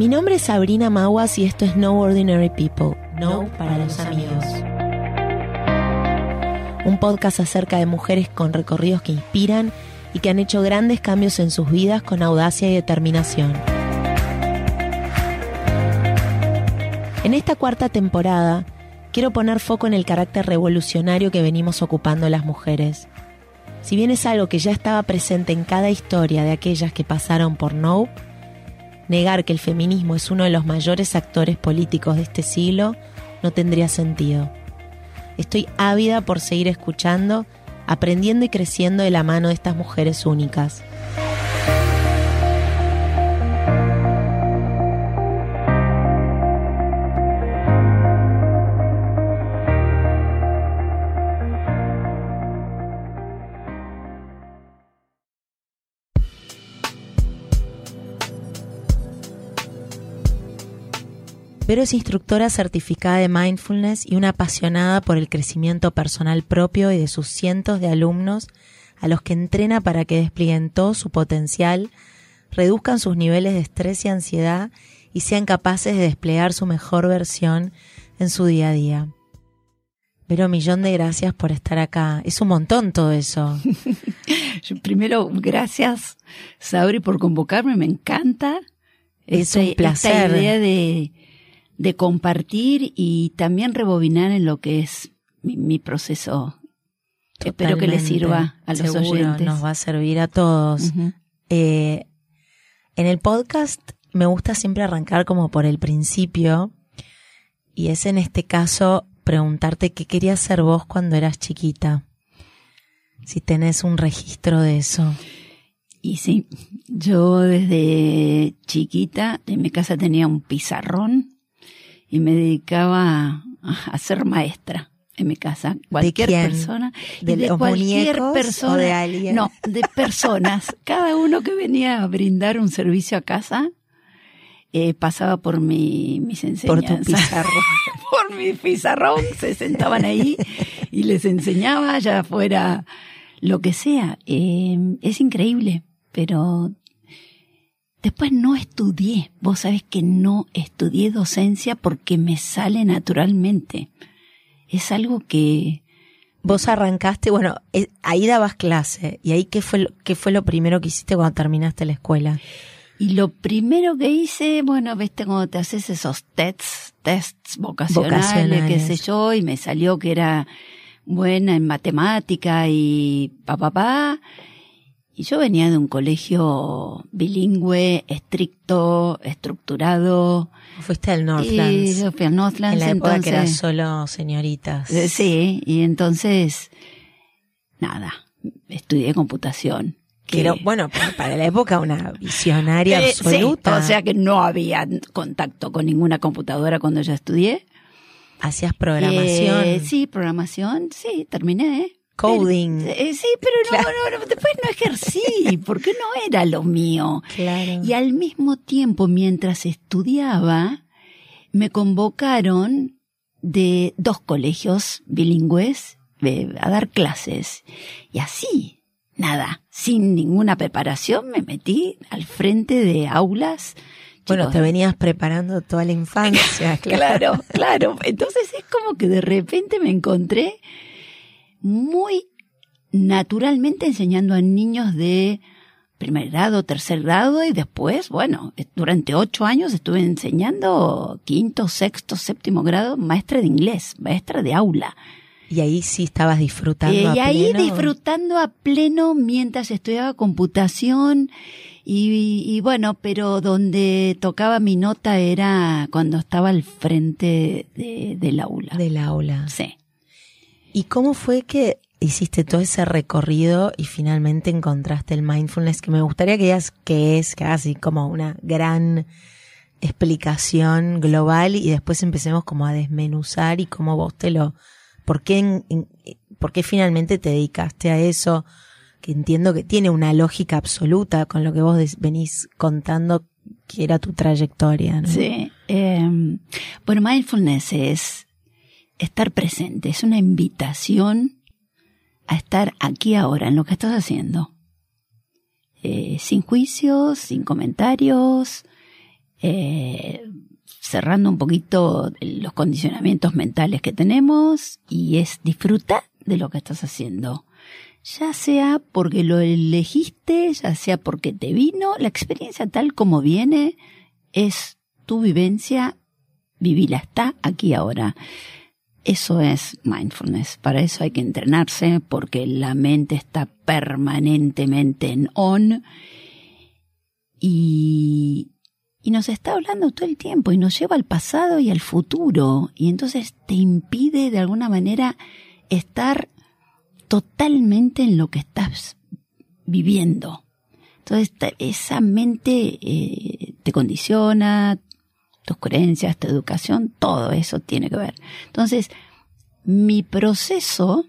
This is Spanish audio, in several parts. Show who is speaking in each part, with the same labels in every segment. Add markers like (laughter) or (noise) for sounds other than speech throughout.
Speaker 1: Mi nombre es Sabrina Maguas y esto es No Ordinary People, No para los amigos. Un podcast acerca de mujeres con recorridos que inspiran y que han hecho grandes cambios en sus vidas con audacia y determinación. En esta cuarta temporada, quiero poner foco en el carácter revolucionario que venimos ocupando las mujeres. Si bien es algo que ya estaba presente en cada historia de aquellas que pasaron por Nope, negar que el feminismo es uno de los mayores actores políticos de este siglo no tendría sentido. Estoy ávida por seguir escuchando, aprendiendo y creciendo de la mano de estas mujeres únicas. Vero es instructora certificada de mindfulness y una apasionada por el crecimiento personal propio y de sus cientos de alumnos a los que entrena para que desplieguen todo su potencial, reduzcan sus niveles de estrés y ansiedad y sean capaces de desplegar su mejor versión en su día a día. Pero millón de gracias por estar acá. Es un montón todo eso. (laughs)
Speaker 2: Primero, gracias, Sabri, por convocarme. Me encanta.
Speaker 1: Es un placer.
Speaker 2: Esta idea de, de compartir y también rebobinar en lo que es mi, proceso. Espero que les sirva a los
Speaker 1: Seguro,
Speaker 2: oyentes.
Speaker 1: Nos va a servir a todos. eh, en el podcast me gusta siempre arrancar como por el principio y es en este caso preguntarte qué querías ser vos cuando eras chiquita. Si tenés un registro de eso.
Speaker 2: Y sí, yo desde chiquita en mi casa tenía un pizarrón y me dedicaba a, ser maestra en mi casa. Cualquier persona.
Speaker 1: ¿De
Speaker 2: y de
Speaker 1: los
Speaker 2: cualquier
Speaker 1: muñecos
Speaker 2: persona.
Speaker 1: o de alguien?
Speaker 2: No, de personas. (laughs) Cada uno que venía a brindar un servicio a casa eh, pasaba por mi, mis
Speaker 1: Por tu
Speaker 2: enseñanzas.
Speaker 1: pizarrón. (laughs)
Speaker 2: por mi pizarrón, se sentaban ahí y les enseñaba, ya fuera lo que sea. Eh, es increíble, pero después no estudié. Vos sabés que no estudié docencia porque me sale naturalmente. Es algo que
Speaker 1: Vos arrancaste, bueno, eh, ahí dabas clase. ¿Y ahí qué fue, lo, qué fue lo primero que hiciste cuando terminaste la escuela?
Speaker 2: Y lo primero que hice, bueno, viste cuando te haces esos tests, tests vocacionales,
Speaker 1: Vocacionales.
Speaker 2: qué sé yo, y me salió que era buena en matemática y pa pa pa. Y yo venía de un colegio bilingüe, estricto, estructurado.
Speaker 1: Fuiste al
Speaker 2: Y
Speaker 1: Northlands.
Speaker 2: yo fui a Northlands,
Speaker 1: en la época que eran solo señoritas.
Speaker 2: Eh, Sí, y entonces, nada, estudié computación.
Speaker 1: Que era, bueno, pa- para la época una visionaria (laughs)
Speaker 2: Eh, sí,
Speaker 1: absoluta.
Speaker 2: o sea que no había contacto con ninguna computadora cuando yo estudié.
Speaker 1: Hacías programación,
Speaker 2: Eh, sí, programación, sí, terminé. ¿Eh?
Speaker 1: coding.
Speaker 2: Pero- eh, sí, pero no, no, no, después no ejercí, porque no era lo mío.
Speaker 1: claro.
Speaker 2: Y al mismo tiempo, mientras estudiaba, me convocaron de dos colegios bilingües eh, a dar clases. Y así, nada, sin ninguna preparación, me metí al frente de aulas.
Speaker 1: bueno,
Speaker 2: Chicos,
Speaker 1: te venías preparando toda la infancia, (laughs) claro.
Speaker 2: Claro, claro. Entonces es como que de repente me encontré muy naturalmente enseñando a niños de primer grado, tercer grado y después, bueno, eh, durante ocho años estuve enseñando quinto, sexto, séptimo grado, maestra de inglés, maestra de aula.
Speaker 1: Y ahí sí estabas disfrutando.
Speaker 2: Eh,
Speaker 1: a
Speaker 2: y ahí
Speaker 1: pleno.
Speaker 2: disfrutando a pleno mientras estudiaba computación y, y bueno, pero donde tocaba mi nota era cuando estaba al frente de- del aula.
Speaker 1: del aula.
Speaker 2: Sí.
Speaker 1: ¿Y cómo fue que hiciste todo ese recorrido y finalmente encontraste el mindfulness? Que me gustaría que digas que es casi como una gran explicación global y después empecemos como a desmenuzar y cómo vos te lo... ¿Por qué, por qué finalmente te dedicaste a eso? Que entiendo que tiene una lógica absoluta con lo que vos venís contando que era tu trayectoria.
Speaker 2: Sí. eh, bueno, mindfulness es estar presente, es una invitación a estar aquí ahora, en lo que estás haciendo. Eh, sin juicios, sin comentarios, eh, cerrando un poquito los condicionamientos mentales que tenemos y es disfrutar de lo que estás haciendo. Ya sea porque lo elegiste, ya sea porque te vino, la experiencia tal como viene es tu vivencia, vivila, está aquí ahora. Eso es mindfulness. Para eso hay que entrenarse porque la mente está permanentemente en on y, y nos está hablando todo el tiempo y nos lleva al pasado y al futuro y entonces te impide de alguna manera estar totalmente en lo que estás viviendo. Entonces esa mente eh, te condiciona, tus creencias, tu educación, todo eso tiene que ver. Entonces, mi proceso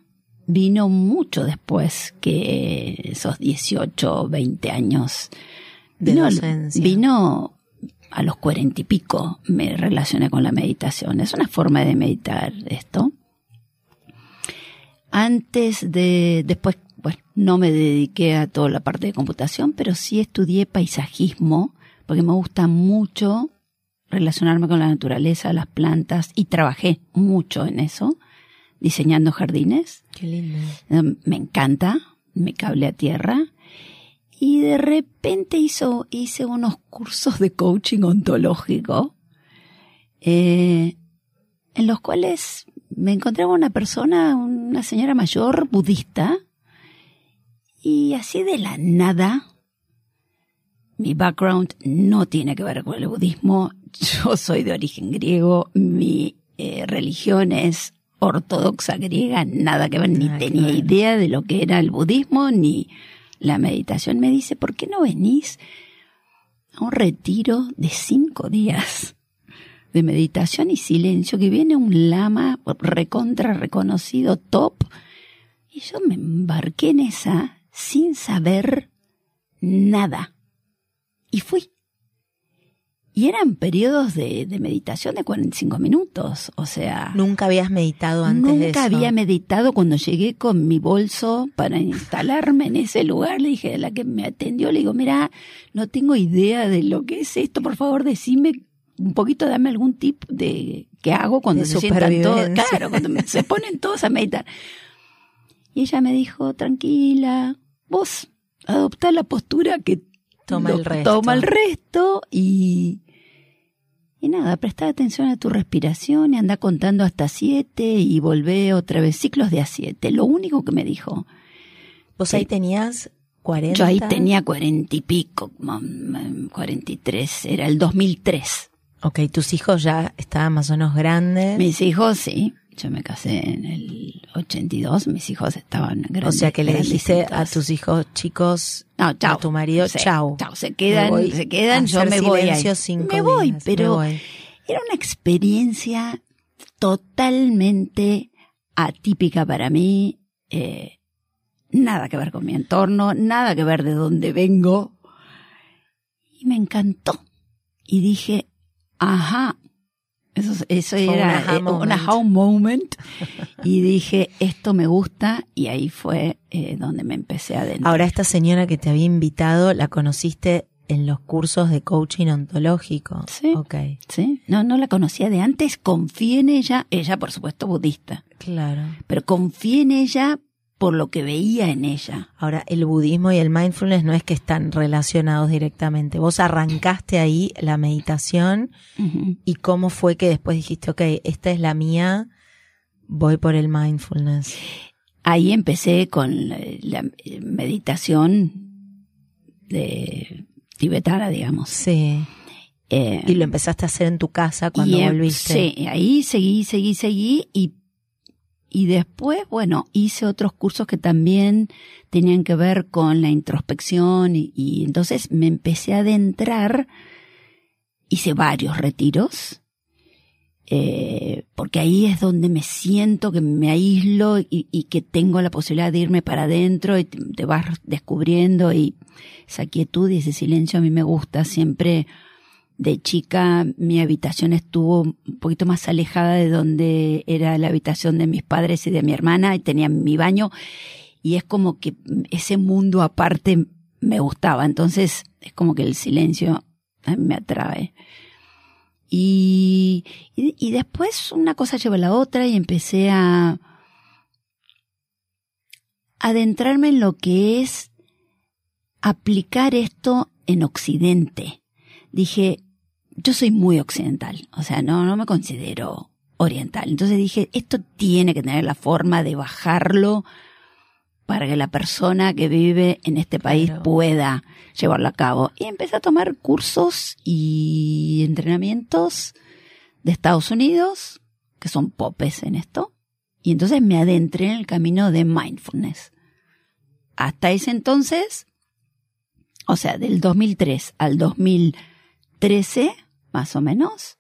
Speaker 2: vino mucho después que esos 18, 20 años.
Speaker 1: De
Speaker 2: vino,
Speaker 1: docencia.
Speaker 2: vino a los cuarenta y pico, me relacioné con la meditación. Es una forma de meditar esto. Antes de, después, bueno, no me dediqué a toda la parte de computación, pero sí estudié paisajismo, porque me gusta mucho relacionarme con la naturaleza, las plantas, y trabajé mucho en eso, diseñando jardines.
Speaker 1: Qué lindo.
Speaker 2: Eh, Me encanta, me cable a tierra. Y de repente hizo, hice unos cursos de coaching ontológico, eh, en los cuales me encontraba una persona, una señora mayor budista, y así de la nada, mi background no tiene que ver con el budismo, yo soy de origen griego, mi eh, religión es ortodoxa griega, nada que ver, ni
Speaker 1: que
Speaker 2: tenía idea de lo que era el budismo, ni la meditación. Me dice, ¿por qué no venís a un retiro de cinco días de meditación y silencio? Que viene un lama recontra reconocido, top. Y yo me embarqué en esa sin saber nada. Y fui. Y eran periodos de, de meditación de 45 minutos, o sea...
Speaker 1: Nunca habías meditado antes de eso.
Speaker 2: Nunca había meditado cuando llegué con mi bolso para instalarme en ese lugar. Le dije a la que me atendió, le digo, mira, no tengo idea de lo que es esto, por favor decime un poquito, dame algún tip de qué hago cuando
Speaker 1: De
Speaker 2: se sientan todos, claro, cuando me- se ponen todos a meditar. Y ella me dijo, tranquila, vos adoptá la postura que
Speaker 1: Toma el resto.
Speaker 2: Toma el resto y, y nada, presta atención a tu respiración y anda contando hasta siete y volvé otra vez ciclos de a siete. Lo único que me dijo.
Speaker 1: Vos ahí tenías 40.
Speaker 2: Yo ahí tenía cuarenta y pico, mm, cuarenta y tres, era el 2003.
Speaker 1: Ok, tus hijos ya estaban más o menos grandes.
Speaker 2: Mis hijos, sí. Yo me casé en el 82, mis hijos estaban
Speaker 1: o
Speaker 2: grandes.
Speaker 1: sea que le dijiste a tus hijos chicos,
Speaker 2: No, chao.
Speaker 1: a tu marido, chao.
Speaker 2: Chao, se quedan, se quedan, yo me voy.
Speaker 1: cinco
Speaker 2: Me voy,
Speaker 1: días,
Speaker 2: pero
Speaker 1: me voy.
Speaker 2: era una experiencia totalmente atípica para mí. eh, nada que ver con mi entorno, nada que ver de dónde vengo. Y me encantó. Y dije, ajá. Eso, eso
Speaker 1: Fue
Speaker 2: era
Speaker 1: aha
Speaker 2: eh,
Speaker 1: moment.
Speaker 2: aha moment. (laughs) y dije, esto me gusta. Y ahí fue eh, donde me empecé a adentrar.
Speaker 1: Ahora esta señora que te había invitado, ¿la conociste en los cursos de coaching ontológico?
Speaker 2: Sí.
Speaker 1: Ok,
Speaker 2: ¿Sí? No, no la conocía de antes, confié en ella, ella por supuesto budista,
Speaker 1: claro.
Speaker 2: pero confié en ella por lo que veía en ella.
Speaker 1: Ahora, el budismo y el mindfulness no es que están relacionados directamente. Vos arrancaste ahí la meditación y cómo fue que después dijiste, ok, esta es la mía, voy por el mindfulness.
Speaker 2: Ahí empecé con la, la meditación de tibetana, digamos.
Speaker 1: Sí.
Speaker 2: Eh,
Speaker 1: Y lo empezaste a hacer en tu casa cuando
Speaker 2: y, em,
Speaker 1: volviste.
Speaker 2: Sí, ahí seguí, seguí, seguí y, y después, bueno, hice otros cursos que también tenían que ver con la introspección y, entonces me empecé a adentrar, hice varios retiros, eh, porque ahí es donde me siento que me aíslo y, y que tengo la posibilidad de irme para adentro y te, te vas descubriendo y esa quietud y ese silencio a mí me gusta siempre de chica mi habitación estuvo un poquito más alejada de donde era la habitación de mis padres y de mi hermana y tenía mi baño y es como que ese mundo aparte me gustaba entonces es como que el silencio me atrae. Y, y, y después una cosa lleva a la otra y empecé a adentrarme en lo que es aplicar esto en Occidente. Dije, yo soy muy occidental, o sea, no, no me considero oriental. Entonces dije, esto tiene que tener la forma de bajarlo para que la persona que vive en este país
Speaker 1: Claro.
Speaker 2: pueda llevarlo a cabo. Y empecé a tomar cursos y entrenamientos de Estados Unidos, que son popes en esto. Y entonces me adentré en el camino de mindfulness. Hasta ese entonces, o sea, del 2003 al 2013, más o menos,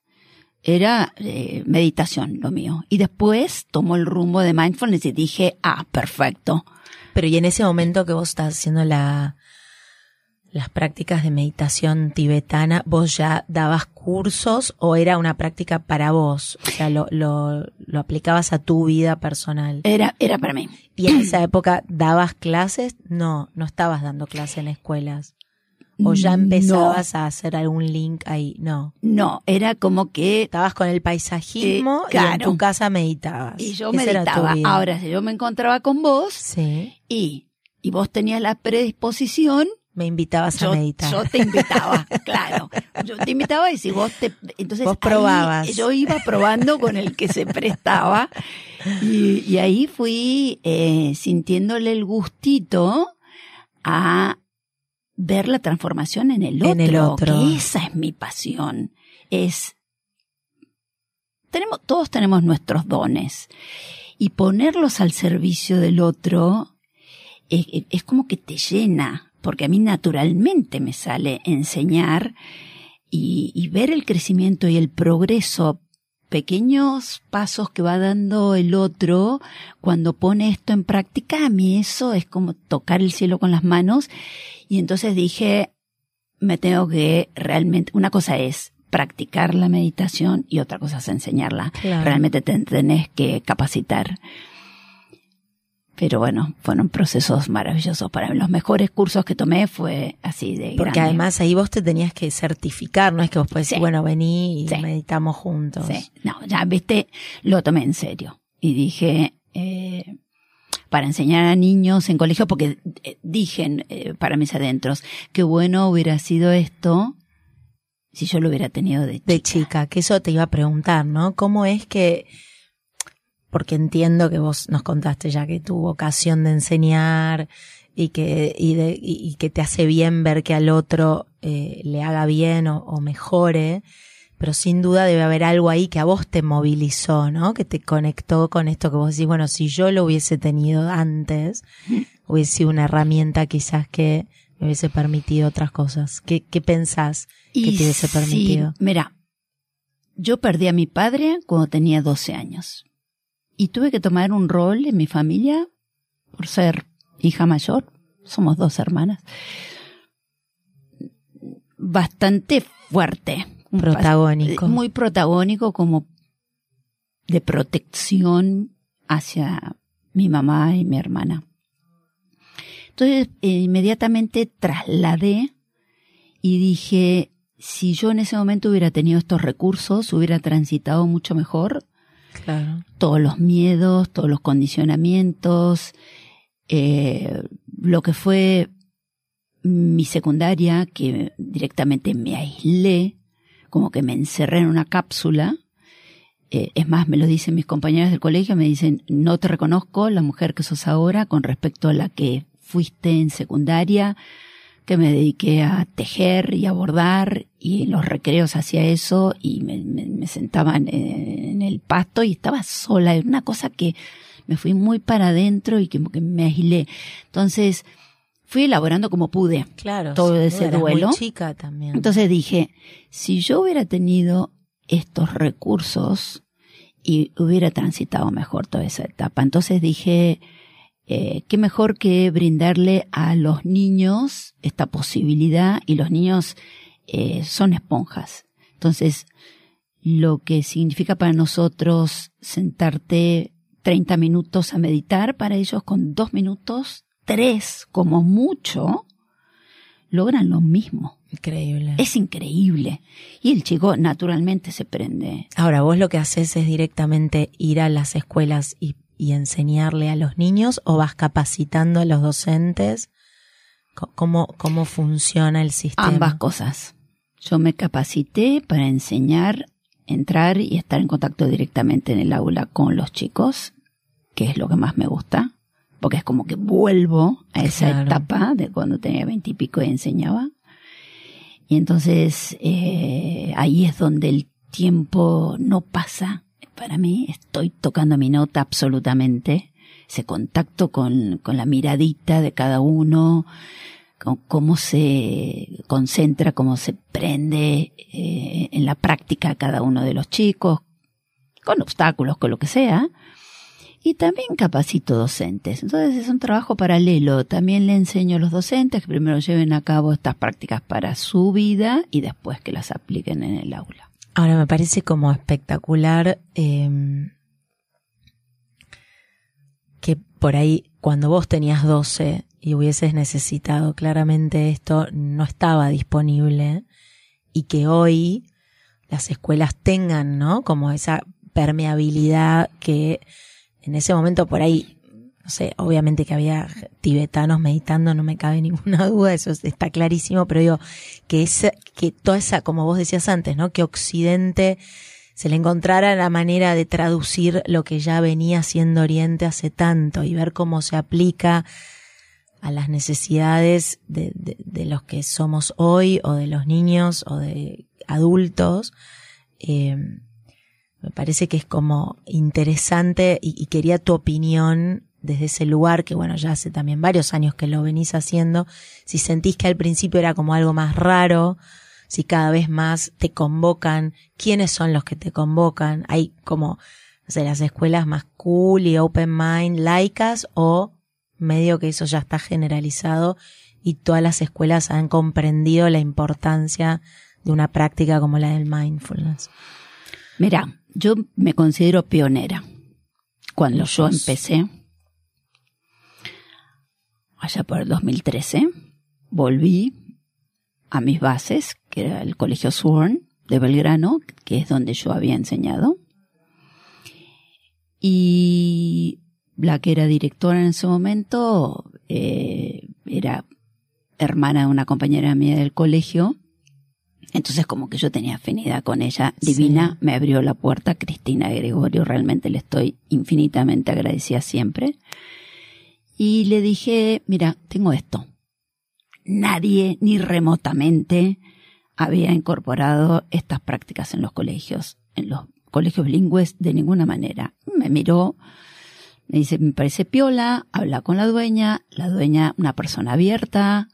Speaker 2: era eh, meditación lo mío. Y después tomó el rumbo de mindfulness y dije, ah, perfecto.
Speaker 1: Pero y en ese momento que vos estás haciendo la, las prácticas de meditación tibetana, ¿vos ya dabas cursos o era una práctica para vos? O sea, lo, lo, lo aplicabas a tu vida personal.
Speaker 2: Era, era para mí.
Speaker 1: ¿Y en esa época dabas clases? No, no estabas dando clases en escuelas. ¿O ya empezabas a hacer algún link ahí? No.
Speaker 2: No, era como que
Speaker 1: Estabas con el paisajismo
Speaker 2: Eh,
Speaker 1: y en tu casa meditabas.
Speaker 2: y yo
Speaker 1: Esa
Speaker 2: meditaba. Ahora, si yo me encontraba con vos
Speaker 1: Sí.
Speaker 2: y, y vos tenías la predisposición,
Speaker 1: Me invitabas
Speaker 2: yo,
Speaker 1: a meditar.
Speaker 2: yo te invitaba, (laughs) claro. Yo te invitaba y si vos te, entonces
Speaker 1: Vos
Speaker 2: ahí
Speaker 1: probabas.
Speaker 2: yo iba probando con el que se prestaba y, y ahí fui eh, sintiéndole el gustito a ver la transformación en el otro,
Speaker 1: En el otro.
Speaker 2: que esa es mi pasión. Es tenemos todos tenemos nuestros dones y ponerlos al servicio del otro es, es como que te llena, porque a mí naturalmente me sale enseñar y, y ver el crecimiento y el progreso, pequeños pasos que va dando el otro cuando pone esto en práctica, a mí eso es como tocar el cielo con las manos y entonces dije, me tengo que realmente, una cosa es practicar la meditación y otra cosa es enseñarla.
Speaker 1: Claro.
Speaker 2: Realmente te tenés que capacitar. Pero bueno, fueron procesos maravillosos para mí. Los mejores cursos que tomé fue así de
Speaker 1: Porque
Speaker 2: grande.
Speaker 1: además ahí vos te tenías que certificar, no es que vos podés decir,
Speaker 2: Sí.
Speaker 1: bueno, vení y
Speaker 2: Sí.
Speaker 1: meditamos juntos.
Speaker 2: Sí, no, ya viste, lo tomé en serio. Y dije, eh, para enseñar a niños en colegio, porque eh, dije eh, para mis adentros, qué bueno hubiera sido esto si yo lo hubiera tenido de chica.
Speaker 1: De chica, que eso te iba a preguntar, ¿no? ¿Cómo es que, porque entiendo que vos nos contaste ya que tu vocación de enseñar y que, y, de, y, que te hace bien ver que al otro eh, le haga bien o, o mejore, pero sin duda debe haber algo ahí que a vos te movilizó, ¿no? Que te conectó con esto que vos decís, bueno, si yo lo hubiese tenido antes, (laughs) hubiese sido una herramienta quizás que me hubiese permitido otras cosas. ¿Qué, qué pensás que te hubiese permitido?
Speaker 2: mira, yo perdí a mi padre cuando tenía 12 años. Y tuve que tomar un rol en mi familia por ser hija mayor. Somos dos hermanas. Bastante fuerte.
Speaker 1: Protagónico.
Speaker 2: Muy protagónico como de protección hacia mi mamá y mi hermana. Entonces, eh, inmediatamente trasladé y dije, si yo en ese momento hubiera tenido estos recursos, hubiera transitado mucho mejor
Speaker 1: Claro.
Speaker 2: todos los miedos, todos los condicionamientos, eh, lo que fue mi secundaria, que directamente me aislé, como que me encerré en una cápsula. Eh, es más, me lo dicen mis compañeras del colegio, me dicen, no te reconozco la mujer que sos ahora con respecto a la que fuiste en secundaria, que me dediqué a tejer y a bordar y en los recreos hacía eso y me, me, me sentaba en, en el pasto y estaba sola, era una cosa que me fui muy para adentro y como que me aislé. Entonces, fui elaborando como pude.
Speaker 1: Claro.
Speaker 2: Todo ese duelo.
Speaker 1: Muy chica también.
Speaker 2: Entonces dije, si yo hubiera tenido estos recursos y hubiera transitado mejor toda esa etapa, entonces dije, eh, qué mejor que brindarle a los niños esta posibilidad y los niños eh, son esponjas. Entonces, lo que significa para nosotros sentarte 30 minutos a meditar, para ellos con dos minutos, tres como mucho, logran lo mismo.
Speaker 1: Increíble.
Speaker 2: Es increíble. Y el chico naturalmente se prende.
Speaker 1: Ahora, vos lo que haces es directamente ir a las escuelas y, y enseñarle a los niños o vas capacitando a los docentes. ¿Cómo, cómo funciona el sistema?
Speaker 2: Ambas cosas. Yo me capacité para enseñar, entrar y estar en contacto directamente en el aula con los chicos, que es lo que más me gusta, porque es como que vuelvo a esa
Speaker 1: Claro.
Speaker 2: etapa de cuando tenía veintipico y, enseñaba. Y entonces eh, ahí es donde el tiempo no pasa. Para mí estoy tocando mi nota absolutamente. Ese contacto con, con la miradita de cada uno, con cómo se concentra, cómo se prende eh, en la práctica cada uno de los chicos, con obstáculos, con lo que sea. Y también capacito docentes. Entonces es un trabajo paralelo. También le enseño a los docentes que primero lleven a cabo estas prácticas para su vida y después que las apliquen en el aula.
Speaker 1: Ahora me parece como espectacular eh, que por ahí cuando vos tenías 12 y hubieses necesitado claramente esto, no estaba disponible y que hoy las escuelas tengan, ¿no? Como esa permeabilidad que en ese momento por ahí, no sé, obviamente que había tibetanos meditando, no me cabe ninguna (laughs) duda, eso está clarísimo, pero digo, que esa, que toda esa, como vos decías antes, ¿no? Que Occidente se le encontrara la manera de traducir lo que ya venía siendo Oriente hace tanto y ver cómo se aplica a las necesidades de, de, de los que somos hoy o de los niños o de adultos. Eh, me parece que es como interesante y, y, quería tu opinión desde ese lugar que bueno ya hace también varios años que lo venís haciendo si sentís que al principio era como algo más raro si cada vez más te convocan quiénes son los que te convocan hay como no sé las escuelas más cool y open mind laicas o medio que eso ya está generalizado y todas las escuelas han comprendido la importancia de una práctica como la del mindfulness
Speaker 2: Mira, yo me considero pionera. Cuando yo empecé, allá por el 2013, volví a mis bases, que era el Colegio Sworn de Belgrano, que es donde yo había enseñado. Y la que era directora en ese momento eh, era hermana de una compañera mía del colegio entonces como que yo tenía afinidad con ella. Divina, sí. me abrió la puerta. Cristina Gregorio, realmente le estoy infinitamente agradecida siempre. Y le dije, mira, tengo esto. Nadie, ni remotamente, había incorporado estas prácticas en los colegios, en los colegios bilingües de ninguna manera. Me miró, me dice, me parece piola, habla con la dueña, la dueña, una persona abierta,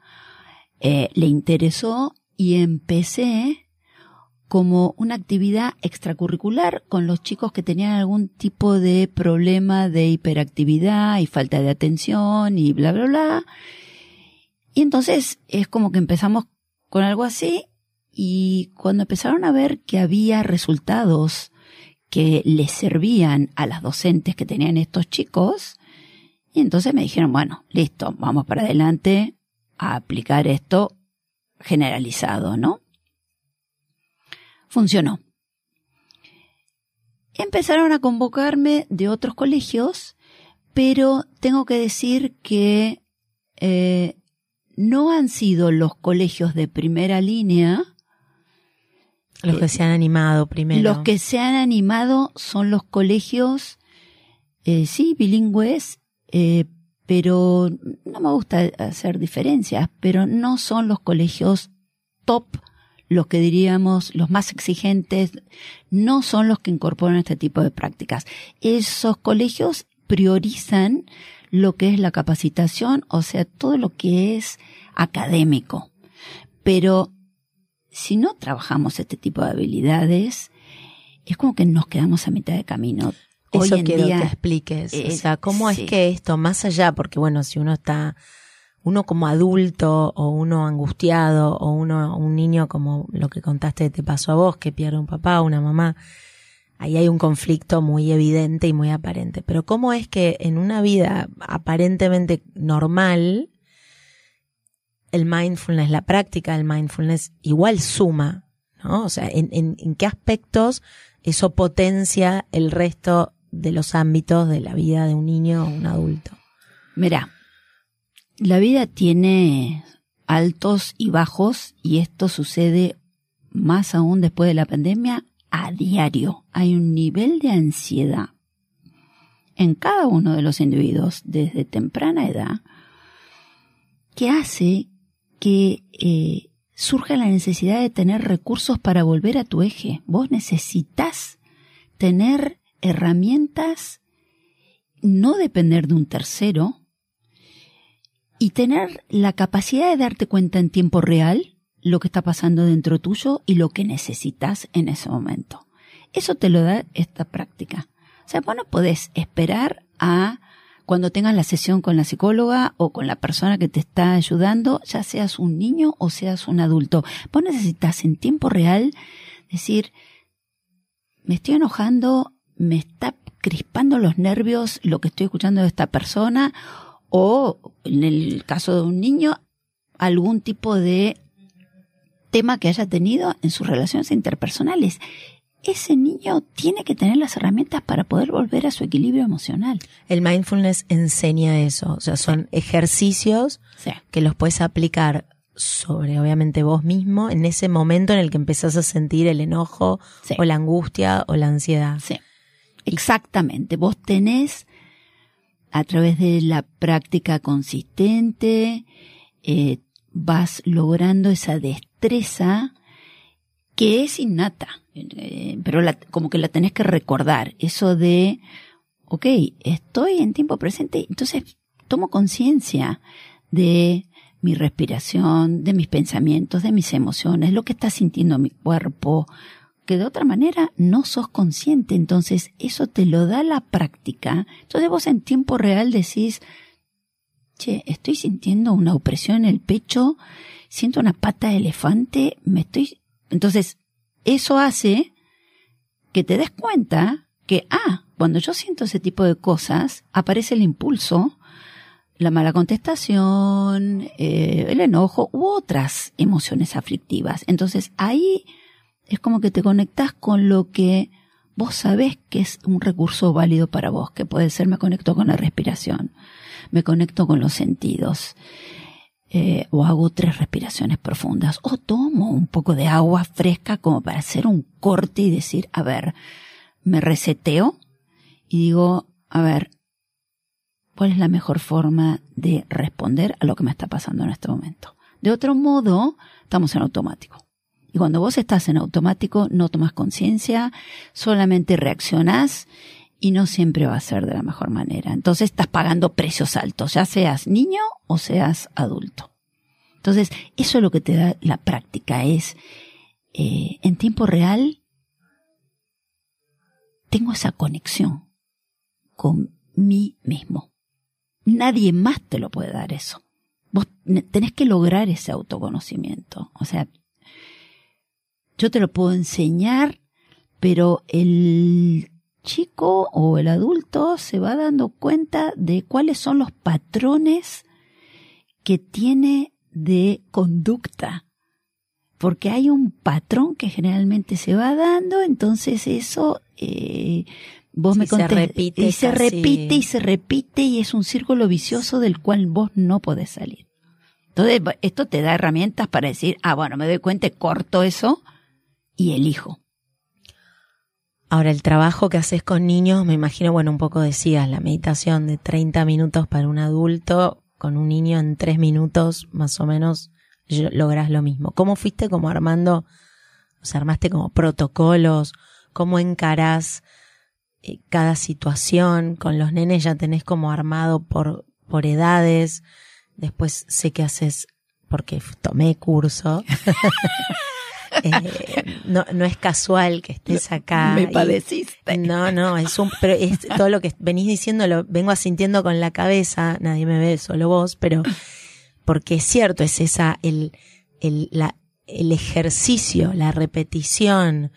Speaker 2: eh, le interesó y empecé como una actividad extracurricular con los chicos que tenían algún tipo de problema de hiperactividad y falta de atención y bla, bla, bla. Y entonces es como que empezamos con algo así y cuando empezaron a ver que había resultados que les servían a las docentes que tenían estos chicos, y entonces me dijeron, bueno, listo, vamos para adelante a aplicar esto generalizado, ¿no? Funcionó. Empezaron a convocarme de otros colegios, pero tengo que decir que eh, no han sido los colegios de primera línea.
Speaker 1: Los que se han animado primero.
Speaker 2: Los que se han animado son los colegios, eh, sí, bilingües, eh, pero no me gusta hacer diferencias, pero no son los colegios top, los que diríamos los más exigentes, no son los que incorporan este tipo de prácticas. Esos colegios priorizan lo que es la capacitación, o sea, todo lo que es académico. Pero si no trabajamos este tipo de habilidades, es como que nos quedamos a mitad de camino.
Speaker 1: Eso
Speaker 2: Hoy en
Speaker 1: quiero
Speaker 2: día,
Speaker 1: que expliques.
Speaker 2: eh,
Speaker 1: o sea, ¿cómo
Speaker 2: sí.
Speaker 1: es que esto, más allá, porque bueno, si uno está, uno como adulto o uno angustiado o uno, un niño como lo que contaste te pasó a vos, que pierde un papá una mamá, ahí hay un conflicto muy evidente y muy aparente. Pero ¿cómo es que en una vida aparentemente normal el mindfulness, la práctica del mindfulness, igual suma, ¿no? O sea, en, en, en qué aspectos eso potencia el resto de los ámbitos de la vida de un niño o un adulto.
Speaker 2: Mira, la vida tiene altos y bajos y esto sucede más aún después de la pandemia a diario. Hay un nivel de ansiedad en cada uno de los individuos desde temprana edad que hace que eh, surja la necesidad de tener recursos para volver a tu eje. Vos necesitas tener herramientas, no depender de un tercero y tener la capacidad de darte cuenta en tiempo real lo que está pasando dentro tuyo y lo que necesitas en ese momento. Eso te lo da esta práctica. O sea, vos no podés esperar a cuando tengas la sesión con la psicóloga o con la persona que te está ayudando, ya seas un niño o seas un adulto. Vos necesitas en tiempo real decir, me estoy enojando, me está crispando los nervios lo que estoy escuchando de esta persona o en el caso de un niño algún tipo de tema que haya tenido en sus relaciones interpersonales ese niño tiene que tener las herramientas para poder volver a su equilibrio emocional.
Speaker 1: El mindfulness enseña eso, o sea, son ejercicios que los puedes aplicar sobre, obviamente, vos mismo en ese momento en el que empezás a sentir el enojo o la angustia o la ansiedad.
Speaker 2: Sí. Exactamente. Vos tenés, a través de la práctica consistente, eh, vas logrando esa destreza que es innata, eh, pero como que la tenés que recordar, eso de, ok, estoy en tiempo presente, entonces tomo conciencia de mi respiración, de mis pensamientos, de mis emociones, lo que está sintiendo mi cuerpo, que de otra manera no sos consciente, entonces eso te lo da la práctica. Entonces vos en tiempo real decís, che, estoy sintiendo una opresión en el pecho, siento una pata de elefante, me estoy entonces, eso hace que te des cuenta que, ah, cuando yo siento ese tipo de cosas, aparece el impulso, la mala contestación, eh, el enojo u otras emociones aflictivas. Entonces ahí es como que te conectas con lo que vos sabés que es un recurso válido para vos, que puede ser me conecto con la respiración, me conecto con los sentidos, eh, o hago tres respiraciones profundas, o tomo un poco de agua fresca como para hacer un corte y decir, a ver, me reseteo y digo, a ver, ¿cuál es la mejor forma de responder a lo que me está pasando en este momento? De otro modo, estamos en automático. Y cuando vos estás en automático, no tomas conciencia, solamente reaccionás y no siempre va a ser de la mejor manera. Entonces estás pagando precios altos, ya seas niño o seas adulto. Entonces, eso es lo que te da la práctica, es eh, en tiempo real, tengo esa conexión con mí mismo. Nadie más te lo puede dar eso. Vos tenés que lograr ese autoconocimiento. O sea, yo te lo puedo enseñar, pero el chico o el adulto se va dando cuenta de cuáles son los patrones que tiene de conducta. Porque hay un patrón que generalmente se va dando, entonces eso eh, vos me contés,
Speaker 1: se repite
Speaker 2: y se repite y se repite y es un círculo vicioso del cual vos no podés salir. Entonces esto te da herramientas para decir, ah bueno, me doy cuenta, corto eso y elijo.
Speaker 1: Ahora, el trabajo que haces con niños, me imagino, bueno, un poco decías, la meditación de 30 minutos para un adulto, con un niño en 3 minutos, más o menos, logras lo mismo. ¿Cómo fuiste como armando, o sea, armaste como protocolos? ¿Cómo encarás eh, cada situación? Con los nenes ya tenés como armado por, por edades. Después sé que haces, porque tomé curso. (laughs) Eh, no, no es casual que estés acá.
Speaker 2: Me padeciste.
Speaker 1: no, no, es un, pero es todo lo que venís diciendo lo vengo asintiendo con la cabeza, nadie me ve, solo vos, pero porque es cierto, es esa, el, el, la, el ejercicio, la repetición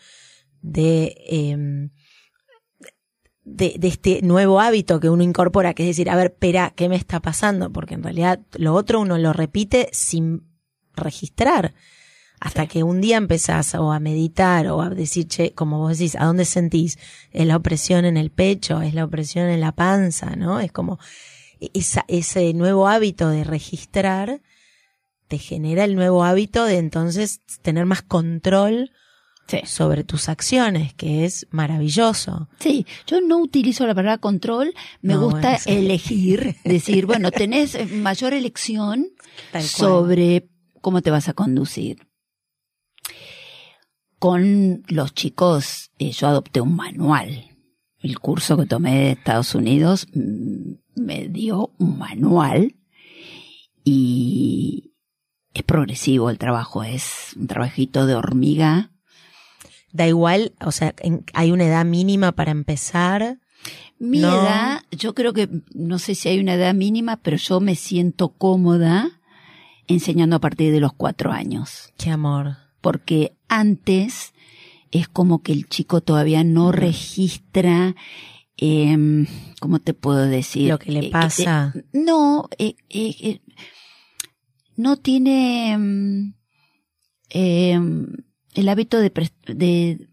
Speaker 1: de, eh, de, de este nuevo hábito que uno incorpora, que es decir, a ver, espera, ¿qué me está pasando? Porque en realidad lo otro uno lo repite sin registrar. Hasta que un día empezás o a meditar o a decir, che, como vos decís, ¿a dónde sentís? ¿Es la opresión en el pecho? ¿Es la opresión en la panza? ¿No? Es como esa, ese nuevo hábito de registrar te genera el nuevo hábito de entonces tener más control
Speaker 2: Sí.
Speaker 1: sobre tus acciones, que es maravilloso.
Speaker 2: Sí, yo no utilizo la palabra control, me
Speaker 1: No,
Speaker 2: gusta
Speaker 1: bueno, sí.
Speaker 2: elegir, (laughs) decir, bueno, tenés mayor elección sobre cómo te vas a conducir. Con los chicos, eh, yo adopté un manual. El curso que tomé de Estados Unidos mm, me dio un manual y es progresivo el trabajo, es un trabajito de hormiga.
Speaker 1: Da igual, o sea, en- hay una edad mínima para empezar.
Speaker 2: Mi
Speaker 1: No.
Speaker 2: edad, yo creo que, no sé si hay una edad mínima, pero yo me siento cómoda enseñando a partir de los cuatro años.
Speaker 1: Qué amor.
Speaker 2: Porque antes es como que el chico todavía no registra, em, ¿cómo te puedo decir?
Speaker 1: Lo que le
Speaker 2: Eh,
Speaker 1: pasa.
Speaker 2: eh, no, eh, eh, eh, no tiene em, em, el hábito de, de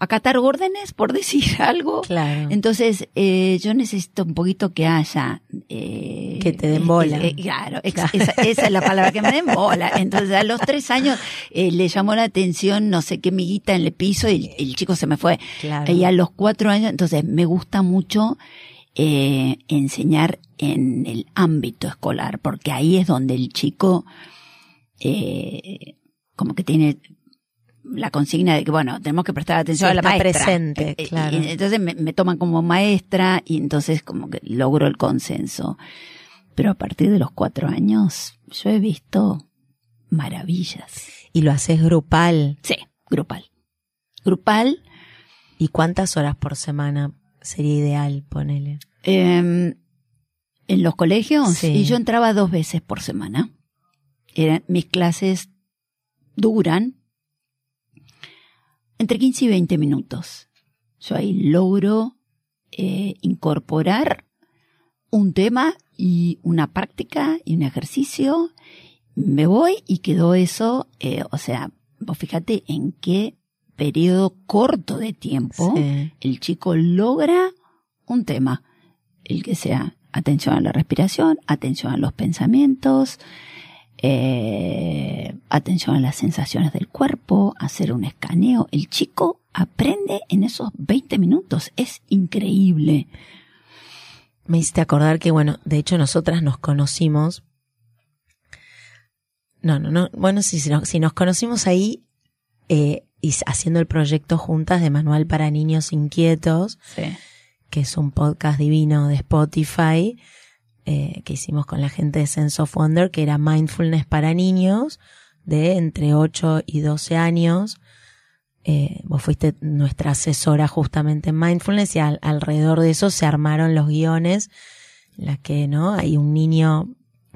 Speaker 2: acatar órdenes, por decir (laughs) algo.
Speaker 1: Claro.
Speaker 2: Entonces, eh, yo necesito un poquito que haya... eh,
Speaker 1: Que te den bola.
Speaker 2: eh, eh, claro, Esa, esa es la palabra, que me den (laughs) bola. Entonces, a los tres años eh, le llamó la atención no sé qué miguita en el piso y el, el chico se me fue.
Speaker 1: Claro.
Speaker 2: Y a los cuatro años, entonces, me gusta mucho eh, enseñar en el ámbito escolar, porque ahí es donde el chico eh, como que tiene la consigna de que, bueno, tenemos que prestar atención
Speaker 1: Sí,
Speaker 2: a la
Speaker 1: está
Speaker 2: maestra.
Speaker 1: presente,
Speaker 2: Eh, eh,
Speaker 1: claro.
Speaker 2: y entonces me, me toman como maestra y entonces como que logro el consenso. Pero a partir de los cuatro años, yo he visto maravillas.
Speaker 1: Y lo haces grupal.
Speaker 2: Sí, grupal. Grupal,
Speaker 1: ¿Y cuántas horas por semana sería ideal, ponele?
Speaker 2: eh, en los colegios,
Speaker 1: Sí.
Speaker 2: y yo entraba dos veces por semana. Eran, mis clases duran entre 15 y 20 minutos. Yo ahí logro eh, incorporar un tema y una práctica y un ejercicio. Me voy y quedó eso, eh, o sea, vos fíjate en qué periodo corto de tiempo
Speaker 1: Sí.
Speaker 2: el chico logra un tema, el que sea atención a la respiración, atención a los pensamientos, eh, atención a las sensaciones del cuerpo, hacer un escaneo. El chico aprende en esos 20 minutos. Es increíble.
Speaker 1: Me hiciste acordar que, bueno, de hecho nosotras nos conocimos. No, no, no. Bueno, sí, si, nos, si nos conocimos ahí eh, y haciendo el proyecto juntas de Manual para Niños Inquietos, que es un podcast divino de Spotify eh, que hicimos con la gente de Sense of Wonder, que era Mindfulness para niños de entre 8 y 12 años. Eh, vos fuiste nuestra asesora justamente en Mindfulness y al- alrededor de eso se armaron los guiones, en las que no hay un niño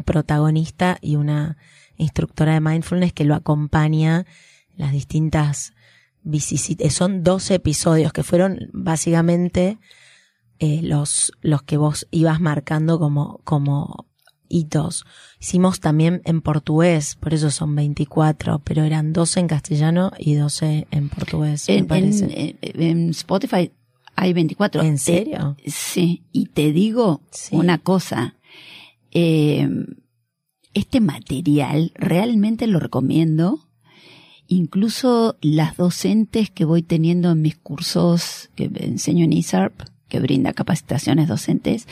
Speaker 1: protagonista y una instructora de Mindfulness que lo acompaña las distintas. Son 12 episodios que fueron básicamente eh, los, los que vos ibas marcando como, como hitos. Hicimos también en portugués, por eso son 24, pero eran 12 en castellano y 12 en portugués, me
Speaker 2: En, en-
Speaker 1: parece.
Speaker 2: en- en Spotify hay 24.
Speaker 1: ¿En
Speaker 2: Eh,
Speaker 1: serio?
Speaker 2: Sí, y te digo
Speaker 1: Sí.
Speaker 2: una cosa. Eh, este material realmente lo recomiendo. Incluso las docentes que voy teniendo en mis cursos que enseño en ISARP, que brinda capacitaciones docentes,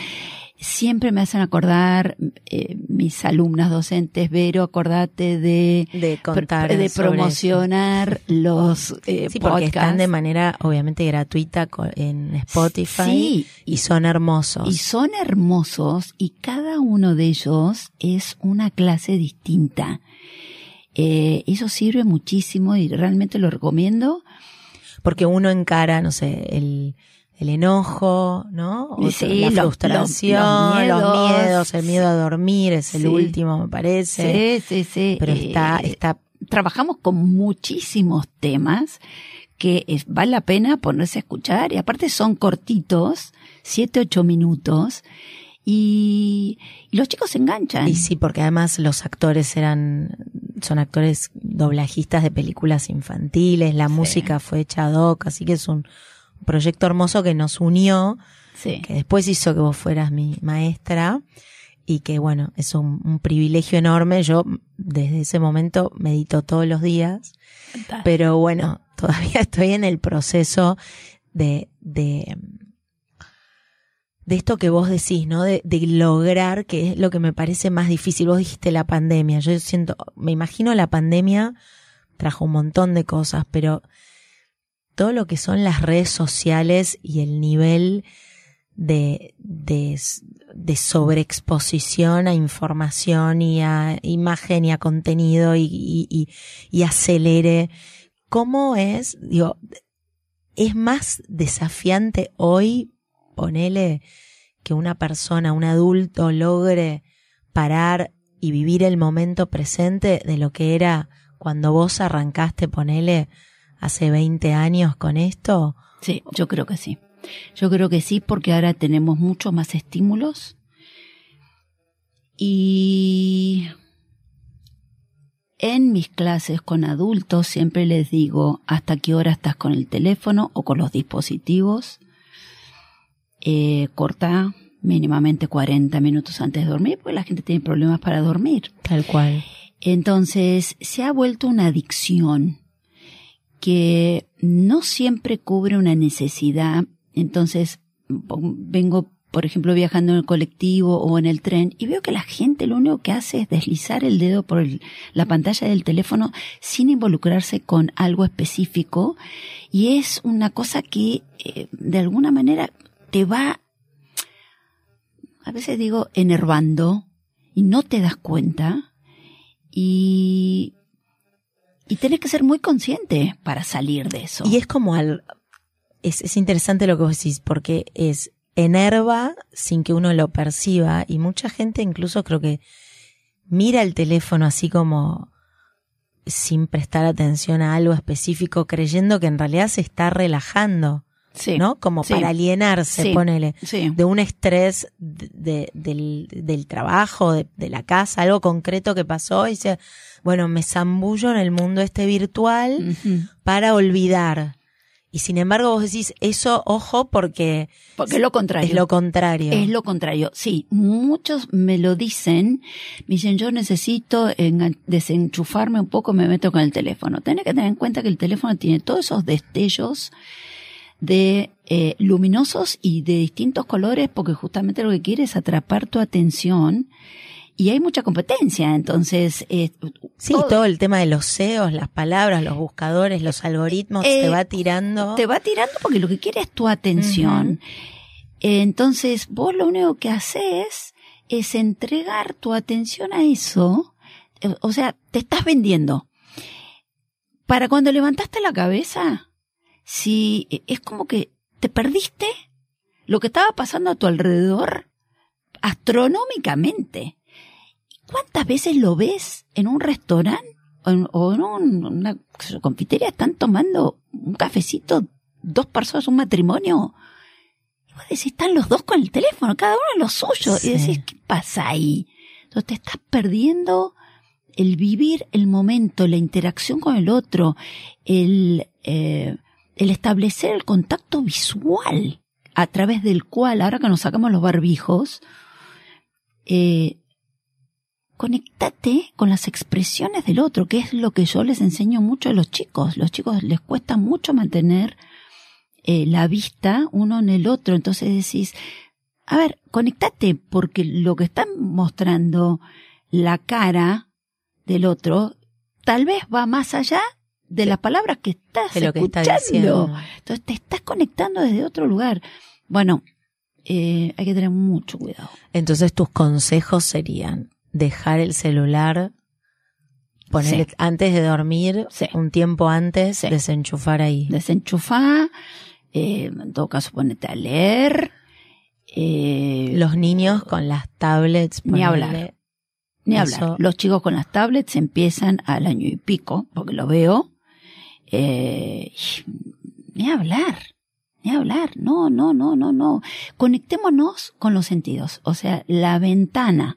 Speaker 2: siempre me hacen acordar eh, mis alumnas docentes, Vero, acordate de,
Speaker 1: de contar.
Speaker 2: de promocionar (laughs) los eh.
Speaker 1: Sí, porque están
Speaker 2: podcasts.
Speaker 1: de manera obviamente gratuita en Spotify
Speaker 2: Sí,
Speaker 1: y son hermosos.
Speaker 2: Y son hermosos y cada uno de ellos es una clase distinta. Eh, eso sirve muchísimo y realmente lo recomiendo.
Speaker 1: porque uno encara, no sé, el, el enojo, ¿no?
Speaker 2: Sí,
Speaker 1: la frustración,
Speaker 2: los-
Speaker 1: los
Speaker 2: los
Speaker 1: miedos, el miedo a dormir, es el
Speaker 2: Sí.
Speaker 1: último, me parece.
Speaker 2: Sí, sí, sí.
Speaker 1: Pero
Speaker 2: Eh,
Speaker 1: está, está,
Speaker 2: trabajamos con muchísimos temas que es, vale la pena ponerse a escuchar y aparte son cortitos, siete, ocho minutos y, y los chicos se enganchan.
Speaker 1: Y sí, porque además los actores eran, son actores doblajistas de películas infantiles, la música fue hecha ad hoc, así que es un proyecto hermoso que nos unió,
Speaker 2: Sí.
Speaker 1: que después hizo que vos fueras mi maestra y que bueno, es un, un privilegio enorme. Yo desde ese momento medito todos los días, pero bueno, (laughs) todavía estoy en el proceso de, de, de esto que vos decís, ¿no? De, de lograr, que es lo que me parece más difícil. Vos dijiste la pandemia. Yo siento, me imagino la pandemia trajo un montón de cosas, pero todo lo que son las redes sociales y el nivel de, de, sobreexposición a información y a imagen y a contenido y, y, y, y acelere. ¿Cómo es? Digo, es más desafiante hoy, ponele, que una persona, un adulto logre parar y vivir el momento presente de lo que era cuando vos arrancaste, ponele, hace 20 años con esto?
Speaker 2: Sí, yo creo que sí. Yo creo que sí porque ahora tenemos muchos más estímulos y en mis clases con adultos siempre les digo hasta qué hora estás con el teléfono o con los dispositivos. Eh, corta mínimamente 40 minutos antes de dormir porque la gente tiene problemas para dormir.
Speaker 1: Tal cual.
Speaker 2: Entonces se ha vuelto una adicción que no siempre cubre una necesidad. Entonces vengo, por ejemplo, viajando en el colectivo o en el tren y veo que la gente lo único que hace es deslizar el dedo por la pantalla del teléfono sin involucrarse con algo específico y es una cosa que eh, de alguna manera te va, a veces digo, enervando y no te das cuenta y y tenés que ser muy consciente para salir de eso.
Speaker 1: Y es como al, es, es interesante lo que vos decís, porque es enerva sin que uno lo perciba y mucha gente incluso creo que mira el teléfono así como sin prestar atención a algo específico creyendo que en realidad se está relajando.
Speaker 2: Sí,
Speaker 1: ¿no? Como
Speaker 2: sí,
Speaker 1: para alienarse,
Speaker 2: sí,
Speaker 1: ponele,
Speaker 2: sí.
Speaker 1: de un estrés de, de- del, del trabajo, de, de la casa, algo concreto que pasó y dice, bueno, me zambullo en el mundo este virtual para olvidar. Y sin embargo vos decís, eso, ojo, porque
Speaker 2: Porque es lo contrario.
Speaker 1: es lo contrario.
Speaker 2: Es lo contrario. Sí, muchos me lo dicen. Me dicen, yo necesito desenchufarme un poco, me meto con el teléfono. Tenés que tener en cuenta que el teléfono tiene todos esos destellos de eh, luminosos y de distintos colores porque justamente lo que quiere es atrapar tu atención y hay mucha competencia. Entonces, eh,
Speaker 1: Sí, todo, el tema de los SEOs, las palabras, los buscadores, los algoritmos,
Speaker 2: Eh,
Speaker 1: te va tirando.
Speaker 2: te va tirando porque lo que quiere es tu atención. Entonces, vos lo único que haces es entregar tu atención a eso. Eh, O sea, te estás vendiendo. Para cuando levantaste la cabeza, si eh, es como que te perdiste lo que estaba pasando a tu alrededor astronómicamente. ¿Cuántas veces lo ves en un restaurante o en, o en un- una confitería? Están tomando un cafecito, dos personas, un matrimonio. Y vos decís, están los dos con el teléfono, cada uno en lo suyo.
Speaker 1: Sí.
Speaker 2: Y decís, ¿qué pasa ahí? Entonces te estás perdiendo el vivir el momento, la interacción con el otro, el, eh, el establecer el contacto visual a través del cual, ahora que nos sacamos los barbijos, eh, conectate con las expresiones del otro, que es lo que yo les enseño mucho a los chicos. Los chicos les cuesta mucho mantener eh, la vista uno en el otro. Entonces decís, a ver, conectate, porque lo que están mostrando la cara del otro, tal vez va más allá de las palabras que estás
Speaker 1: de lo que está
Speaker 2: escuchando.
Speaker 1: diciendo.
Speaker 2: Entonces te estás conectando desde otro lugar. Bueno, eh, hay que tener mucho cuidado.
Speaker 1: Entonces tus consejos serían dejar el celular, ponerle
Speaker 2: Sí.
Speaker 1: antes de dormir,
Speaker 2: Sí.
Speaker 1: un tiempo antes,
Speaker 2: Sí.
Speaker 1: desenchufar ahí.
Speaker 2: Desenchufá, eh, en todo caso ponete a leer. eh,
Speaker 1: Los niños con las tablets,
Speaker 2: Ni hablar. Ni hablar.
Speaker 1: Eso-
Speaker 2: Los chicos con las tablets empiezan al año y pico, porque lo veo. Eh, ni hablar, ni hablar, no, no, no, no, no. Conectémonos con los sentidos, o sea, la ventana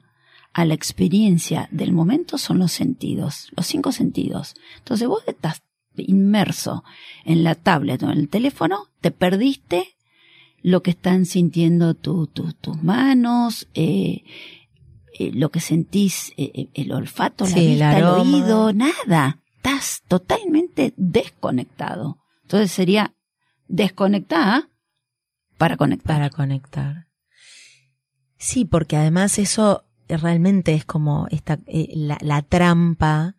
Speaker 2: a la experiencia del momento son los sentidos, los cinco sentidos. Entonces vos estás inmerso en la tablet o en el teléfono, te perdiste lo que están sintiendo tus manos, eh, eh, lo que sentís, eh, el olfato, la vista, el, oído, nada. Estás totalmente desconectado. Entonces sería desconectar para conectar.
Speaker 1: Para conectar. Sí, porque además eso realmente es como esta, eh, la trampa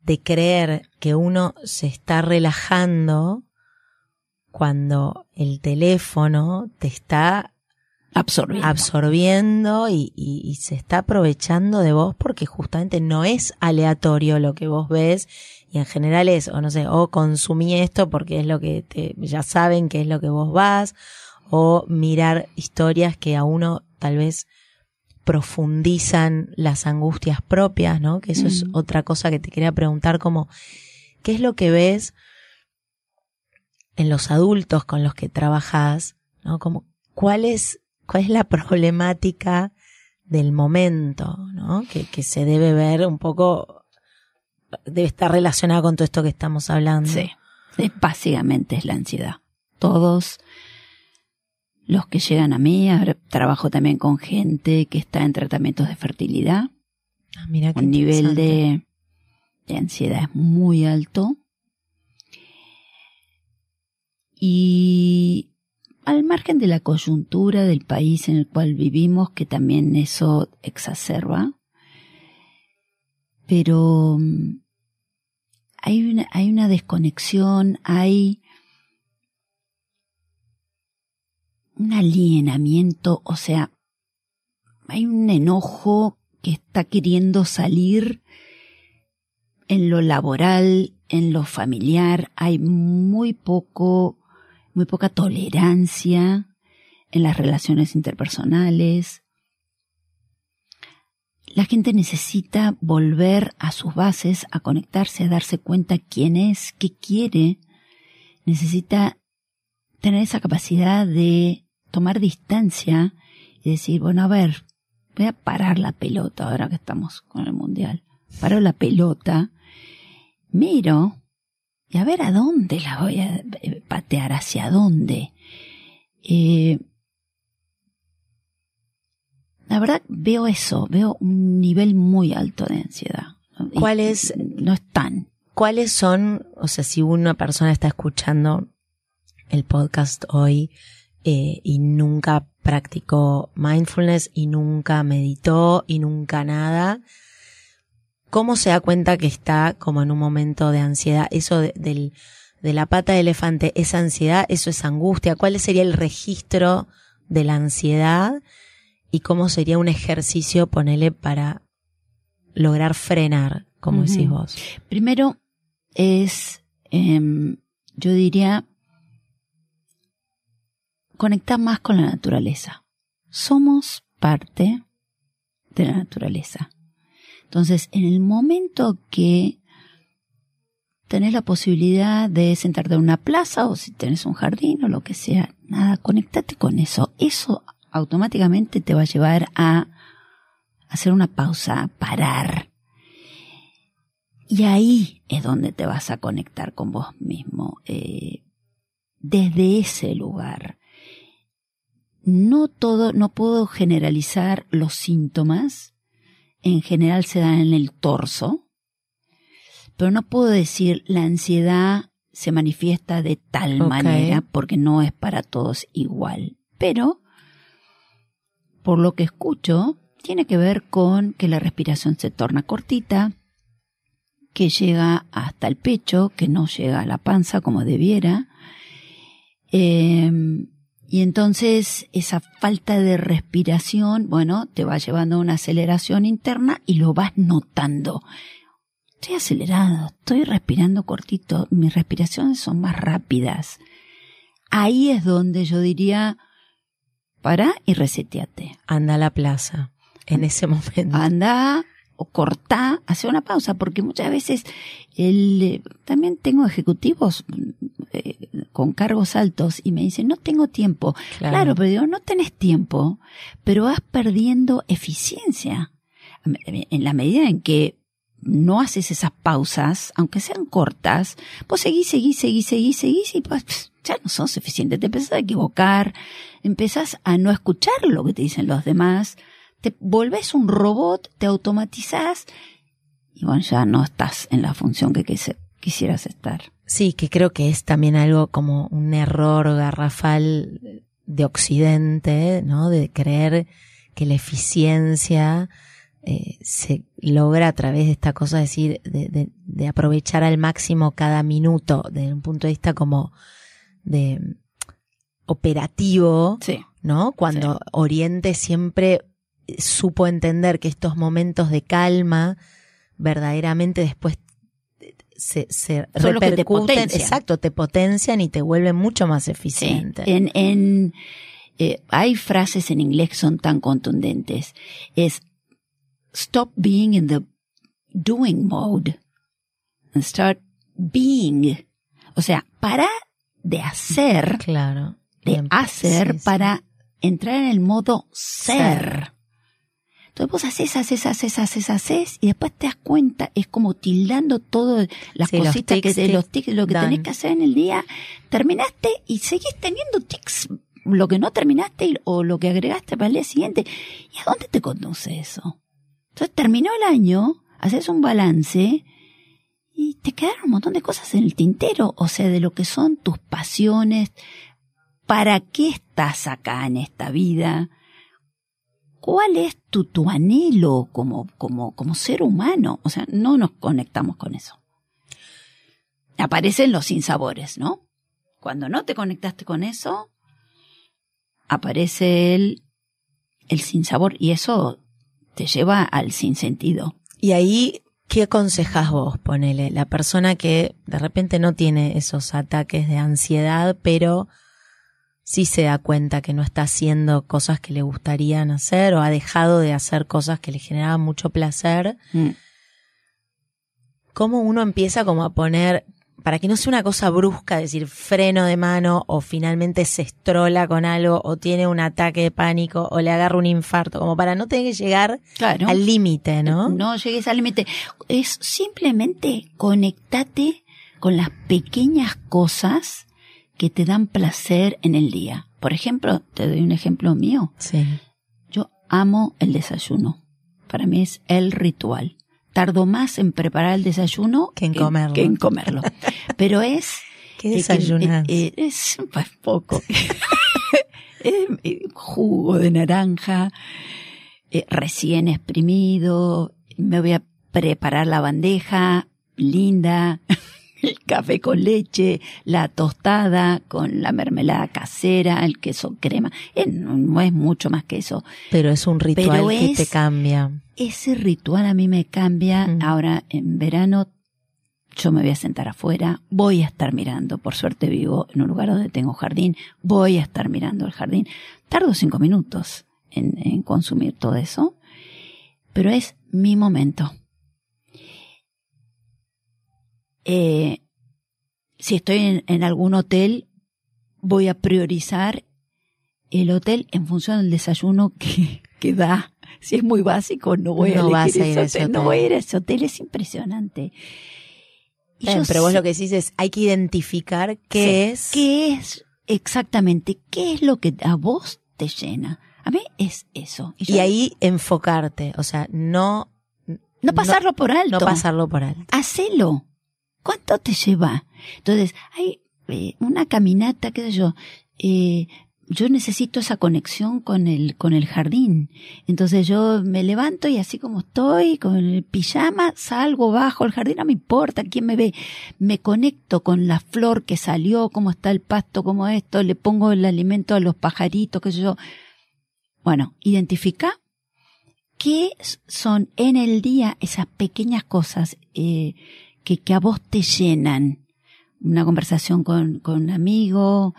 Speaker 1: de creer que uno se está relajando cuando el teléfono te está
Speaker 2: absorbiendo,
Speaker 1: absorbiendo y, y, se está aprovechando de vos porque justamente no es aleatorio lo que vos ves y en general es, o no sé, o consumí esto porque es lo que te, ya saben que es lo que vos vas, o mirar historias que a uno tal vez profundizan las angustias propias, ¿no? Que eso es otra cosa que te quería preguntar, como, ¿qué es lo que ves en los adultos con los que trabajas, ¿no? Como, ¿cuál es, cuál es la problemática del momento, ¿no? Que, que se debe ver un poco, debe estar relacionada con todo esto que estamos hablando.
Speaker 2: Sí, básicamente es la ansiedad. Todos los que llegan a mí, trabajo también con gente que está en tratamientos de fertilidad.
Speaker 1: Ah, mira
Speaker 2: Un nivel de, de ansiedad es muy alto. Y al margen de la coyuntura del país en el cual vivimos, que también eso exacerba, pero mm, hay una, hay una desconexión, hay un alienamiento, o sea, hay un enojo que está queriendo salir en lo laboral, en lo familiar, hay muy poco, muy poca tolerancia en las relaciones interpersonales. La gente necesita volver a sus bases, a conectarse, a darse cuenta quién es, qué quiere. Necesita tener esa capacidad de tomar distancia y decir, bueno, a ver, voy a parar la pelota ahora que estamos con el mundial. Paro la pelota, miro y a ver a dónde la voy a eh, patear, hacia dónde. Eh, la verdad veo eso, veo un nivel muy alto de ansiedad.
Speaker 1: ¿Cuál es?
Speaker 2: No están.
Speaker 1: ¿Cuáles son, o sea, si una persona está escuchando el podcast hoy eh, y nunca practicó mindfulness y nunca meditó y nunca nada, ¿cómo se da cuenta que está como en un momento de ansiedad? Eso de, del, de la pata de elefante, ¿es ansiedad? ¿Eso es angustia? ¿Cuál sería el registro de la ansiedad? ¿Y cómo sería un ejercicio, ponele, para lograr frenar, como decís vos?
Speaker 2: Primero es, em, yo diría, conectar más con la naturaleza. Somos parte de la naturaleza. Entonces, en el momento que tenés la posibilidad de sentarte en una plaza o si tenés un jardín o lo que sea, nada, conectate con eso. Eso automáticamente te va a llevar a hacer una pausa, parar. Y ahí es donde te vas a conectar con vos mismo. Eh, desde ese lugar no todo, no puedo generalizar los síntomas. En general se dan en el torso. Pero no puedo decir la ansiedad se manifiesta de tal manera porque no es para todos igual. Pero, por lo que escucho, tiene que ver con que la respiración se torna cortita, que llega hasta el pecho, que no llega a la panza como debiera. Eh, y entonces esa falta de respiración, bueno, te va llevando a una aceleración interna y lo vas notando. Estoy acelerado, estoy respirando cortito, mis respiraciones son más rápidas. Ahí es donde yo diría, para y reseteate.
Speaker 1: Anda a la plaza en ese momento.
Speaker 2: Anda o cortá, hace una pausa, porque muchas veces el, eh, también tengo ejecutivos eh, con cargos altos y me dicen, no tengo tiempo.
Speaker 1: Claro.
Speaker 2: Claro, pero digo, no tenés tiempo, pero vas perdiendo eficiencia. En la medida en que no haces esas pausas, aunque sean cortas, vos seguís, seguís, seguís, seguís, seguís y pues, ya no sos eficiente. Te empezás a equivocar, empezás a no escuchar lo que te dicen los demás, te volvés un robot, te automatizás y bueno, ya no estás en la función que quise- quisieras estar.
Speaker 1: Sí, que creo que es también algo como un error garrafal de Occidente, ¿no? De creer que la eficiencia eh, se logra a través de esta cosa, es decir, de, de- de aprovechar al máximo cada minuto, desde un punto de vista como de operativo,
Speaker 2: Sí.
Speaker 1: ¿no? Cuando Oriente siempre supo entender que estos momentos de calma verdaderamente después se, se
Speaker 2: Son te
Speaker 1: repercuten, exacto, te potencian y te vuelven mucho más eficiente.
Speaker 2: En, en, eh, hay frases en inglés que son tan contundentes. Es stop being in the doing mode and start being. O sea, para de hacer,
Speaker 1: Claro.
Speaker 2: de
Speaker 1: Bien,
Speaker 2: hacer
Speaker 1: sí, sí.
Speaker 2: para entrar en el modo ser.
Speaker 1: Ser.
Speaker 2: Entonces vos haces, haces, haces, haces, haces y después te das cuenta, es como tildando todo las
Speaker 1: Sí,
Speaker 2: cositas que de los
Speaker 1: tics,
Speaker 2: lo que tenés que hacer en el día, terminaste y seguís teniendo tics, lo que no terminaste o lo que agregaste para el día siguiente. ¿Y a dónde te conduce eso? Entonces terminó el año, haces un balance y te quedaron un montón de cosas en el tintero, o sea, de lo que son tus pasiones, para qué estás acá en esta vida, cuál es tu, tu anhelo como, como, como ser humano. O sea, no nos conectamos con eso. Aparecen los sinsabores, ¿no? Cuando no te conectaste con eso, aparece el, el sinsabor y eso te lleva al sinsentido.
Speaker 1: Y ahí, ¿qué aconsejas vos? Ponele, la persona que de repente no tiene esos ataques de ansiedad, pero sí se da cuenta que no está haciendo cosas que le gustarían hacer o ha dejado de hacer cosas que le generaban mucho placer.
Speaker 2: Mm.
Speaker 1: ¿Cómo uno empieza como a poner, para que no sea una cosa brusca, decir freno de mano o finalmente se estrola con algo o tiene un ataque de pánico o le agarra un infarto, como para no tener que llegar
Speaker 2: Claro.
Speaker 1: al límite, ¿no?
Speaker 2: No llegues al límite. Es simplemente conectate con las pequeñas cosas que te dan placer en el día. Por ejemplo, te doy un ejemplo mío.
Speaker 1: Sí.
Speaker 2: Yo amo el desayuno. Para mí es el ritual. Tardo más en preparar el desayuno
Speaker 1: Que en comerlo.
Speaker 2: que en comerlo. (laughs) Pero es
Speaker 1: ¿Qué
Speaker 2: que-
Speaker 1: desayunas?
Speaker 2: eh, eh, es pues, poco. (laughs) Jugo de naranja, eh, recién exprimido. Me voy a preparar la bandeja linda, (laughs) el (laughs) café con leche, la tostada con la mermelada casera, el queso crema. Eh, no, no es mucho más que eso.
Speaker 1: Pero es un ritual
Speaker 2: pero
Speaker 1: que
Speaker 2: es-
Speaker 1: te cambia.
Speaker 2: Ese ritual a mí me cambia.
Speaker 1: Mm.
Speaker 2: Ahora en verano yo me voy a sentar afuera, voy a estar mirando, por suerte vivo en un lugar donde tengo jardín, voy a estar mirando el jardín. Tardo cinco minutos en, en consumir todo eso, pero es mi momento. Eh, si estoy en, en algún hotel, voy a priorizar el hotel en función del desayuno que, (laughs) que da. Si es muy básico, no voy
Speaker 1: No
Speaker 2: a
Speaker 1: vas a ir a ese
Speaker 2: hotel. No voy a ir a ese hotel, es impresionante. Y
Speaker 1: Bien, pero vos lo que decís es, hay que identificar qué
Speaker 2: Sí.
Speaker 1: es.
Speaker 2: ¿Qué es exactamente? ¿Qué es lo que a vos te llena? A mí es eso.
Speaker 1: Y
Speaker 2: yo-
Speaker 1: ahí enfocarte, o sea, no,
Speaker 2: no pasarlo por alto.
Speaker 1: no pasarlo por alto.
Speaker 2: Hacelo. ¿Cuánto te lleva? Entonces, hay eh, una caminata, qué sé yo, eh, yo necesito esa conexión con el, con el jardín. Entonces yo me levanto y así como estoy, con el pijama, salgo bajo el jardín, no me importa quién me ve. Me conecto con la flor que salió, cómo está el pasto, cómo esto, le pongo el alimento a los pajaritos, qué sé yo. Bueno, identifica qué son en el día esas pequeñas cosas eh, que, que a vos te llenan. Una conversación con, con un amigo,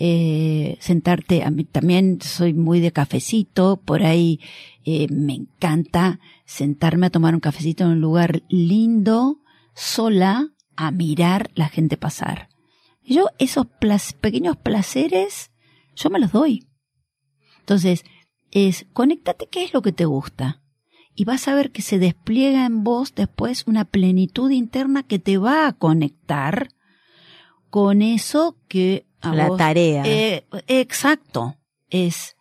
Speaker 2: eh, sentarte, a mí también soy muy de cafecito, por ahí eh, me encanta sentarme a tomar un cafecito en un lugar lindo, sola, a mirar la gente pasar. Yo esos pequeños placeres, yo me los doy. Entonces, es, conéctate qué es lo que te gusta. Y vas a ver que se despliega en vos después una plenitud interna que te va a conectar con eso que
Speaker 1: a la tarea.
Speaker 2: Eh, exacto. Es,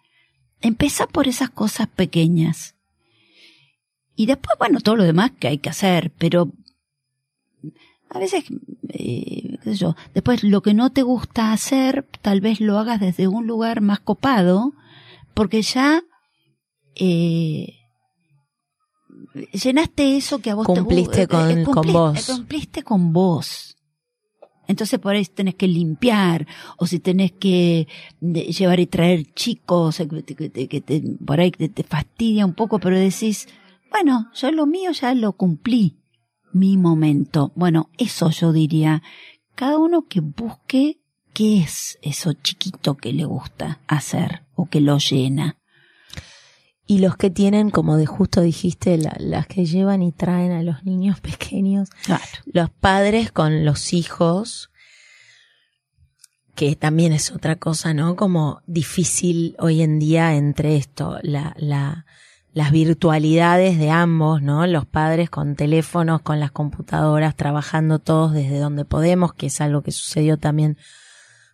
Speaker 2: empieza por esas cosas pequeñas. Y después, bueno, todo lo demás que hay que hacer, pero a veces, eh, qué sé yo, después lo que no te gusta hacer, tal vez lo hagas desde un lugar más copado, porque ya eh, llenaste eso que a vos
Speaker 1: cumpliste
Speaker 2: te
Speaker 1: con, eh, con vos.
Speaker 2: Cumpliste con vos. Entonces por ahí tenés que limpiar, o si tenés que llevar y traer chicos, que, por ahí te, te fastidia un poco, pero decís, bueno, yo lo mío ya lo cumplí, mi momento. Bueno, eso yo diría, cada uno que busque qué es eso chiquito que le gusta hacer o que lo llena.
Speaker 1: Y los que tienen, como de justo dijiste, las que llevan y traen a los niños (laughs) pequeños, los padres con los hijos, que también es otra cosa, ¿no? Como difícil hoy en día entre esto, la, la, las virtualidades de ambos, ¿no? Los padres con teléfonos, con las computadoras, trabajando todos desde donde podemos, que es algo que sucedió también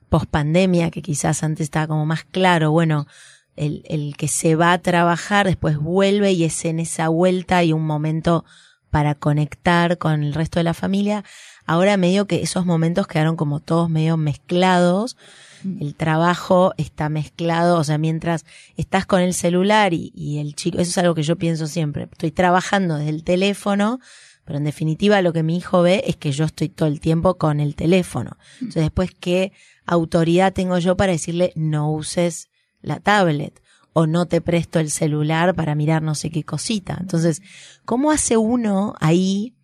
Speaker 1: post pandemia, que quizás antes estaba como más claro, bueno, el, el que se va a trabajar, después vuelve y es en esa vuelta hay un momento para conectar con el resto de la familia. Ahora medio que esos momentos quedaron como todos medio mezclados. Mm. El trabajo está mezclado, o sea, mientras estás con el celular y, y el chico, eso es algo que yo pienso siempre. Estoy trabajando desde el teléfono, pero en definitiva lo que mi hijo ve es que yo estoy todo el tiempo con el teléfono. Mm. Entonces después, ¿qué autoridad tengo yo para decirle no uses la tablet o no te presto el celular para mirar no sé qué cosita. Entonces, ¿cómo hace uno ahí?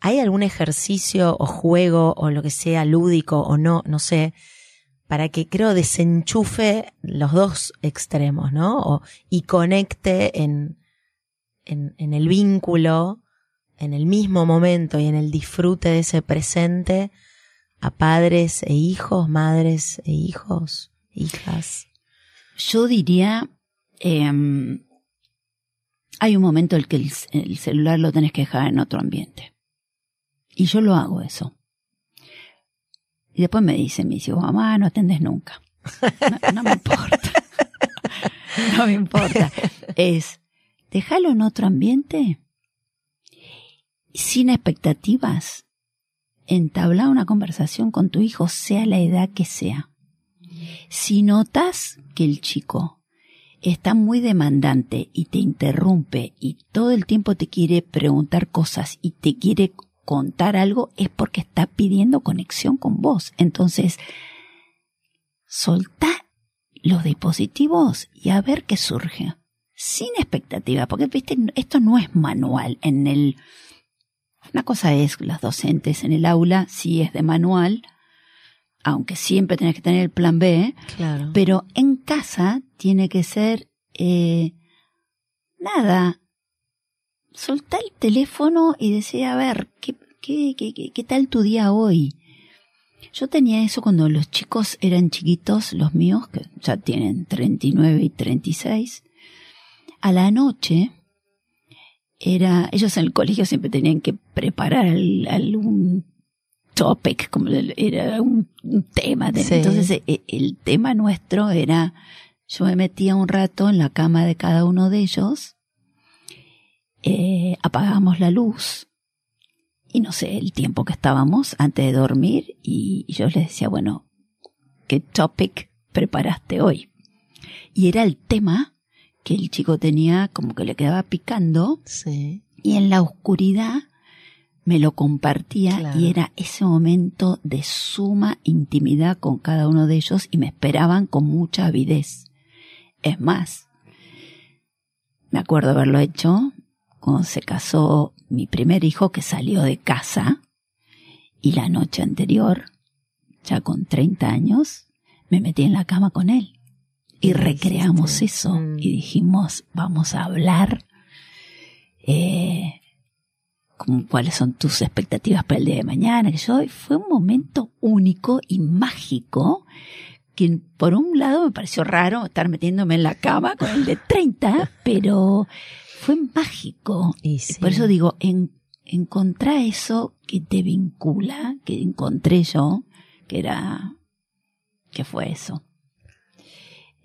Speaker 1: ¿Hay algún ejercicio o juego o lo que sea lúdico o no, no sé, para que creo desenchufe los dos extremos, ¿no? Y conecte en, en el vínculo, en el mismo momento y en el disfrute de ese presente a padres e hijos, madres e hijos? Hijas?
Speaker 2: Yo diría, em, hay un momento en el que el, celular lo tenés que dejar en otro ambiente. Y yo lo hago eso. Y después me dice me dice, mamá, no atendes nunca. No, me importa. (laughs) no me importa. Es, déjalo en otro ambiente, sin expectativas, entablar una conversación con tu hijo, sea la edad que sea. Si notas que el chico está muy demandante y te interrumpe y todo el tiempo te quiere preguntar cosas y te quiere contar algo, es porque está pidiendo conexión con vos. Entonces, soltá los dispositivos y a ver qué surge. Sin expectativa, porque viste, esto no es manual. En el, una cosa es las docentes en el aula, sí es de manual, aunque siempre tenés que tener el plan B, claro. pero en casa tiene que ser eh, nada. Soltá el teléfono y decía, a ver, ¿qué, qué, qué, qué tal tu día hoy? Yo tenía eso cuando los chicos eran chiquitos, los míos, que ya tienen 39 y 36. A la noche, era, ellos en el colegio siempre tenían que preparar algún topic, como era un, tema. Entonces e, e, el, tema nuestro era, yo me metía un rato en la cama de cada uno de ellos, eh, apagábamos la luz y no sé el tiempo que estábamos antes de dormir y, yo les decía, bueno, ¿qué topic preparaste hoy? Y era el tema que el chico tenía como que le quedaba picando. Y en la oscuridad me lo compartía y era ese momento de suma intimidad con cada uno de ellos y me esperaban con mucha avidez. Es más, me acuerdo haberlo hecho cuando se casó mi primer hijo que salió de casa y la noche anterior, ya con 30 años, me metí en la cama con él. y recreamos eso
Speaker 1: Mm.
Speaker 2: y dijimos, vamos a hablar eh, como cuáles son tus expectativas para el día de mañana. Que yo, y fue un momento único y mágico que por un lado me pareció raro estar metiéndome en la cama con el de 30, pero fue mágico.
Speaker 1: Y sí.
Speaker 2: Por eso digo, en, encontrá eso que te vincula, que encontré yo, que era, que fue eso.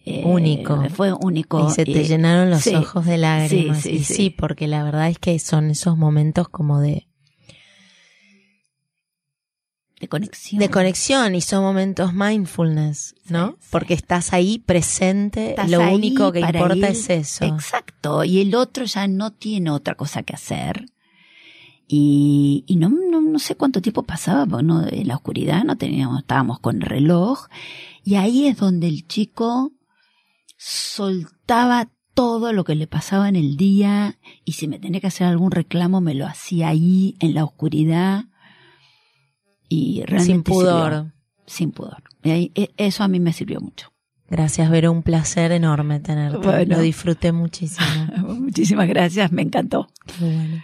Speaker 2: Eh,
Speaker 1: Único.
Speaker 2: Fue único.
Speaker 1: Y se te
Speaker 2: eh,
Speaker 1: llenaron los
Speaker 2: sí,
Speaker 1: ojos de lágrimas.
Speaker 2: sí,
Speaker 1: y
Speaker 2: sí.
Speaker 1: sí, porque la verdad es que son esos momentos como de,
Speaker 2: de conexión.
Speaker 1: de conexión y son momentos mindfulness, ¿no? Porque estás ahí presente,
Speaker 2: Estás
Speaker 1: lo
Speaker 2: ahí
Speaker 1: único que importa es eso.
Speaker 2: Exacto. Y el otro ya no tiene otra cosa que hacer. Y, y no, no, no sé cuánto tiempo pasaba, porque no, en la oscuridad no teníamos, estábamos con el reloj. Y ahí es donde el chico soltaba todo lo que le pasaba en el día y si me tenía que hacer algún reclamo me lo hacía ahí en la oscuridad y realmente
Speaker 1: Sin pudor.
Speaker 2: sirvió. sin pudor y e- eso a mí me sirvió mucho
Speaker 1: Gracias, Vero, un placer enorme tenerte.
Speaker 2: Bueno.
Speaker 1: Lo disfruté muchísimo. (laughs)
Speaker 2: muchísimas gracias me encantó
Speaker 1: bueno.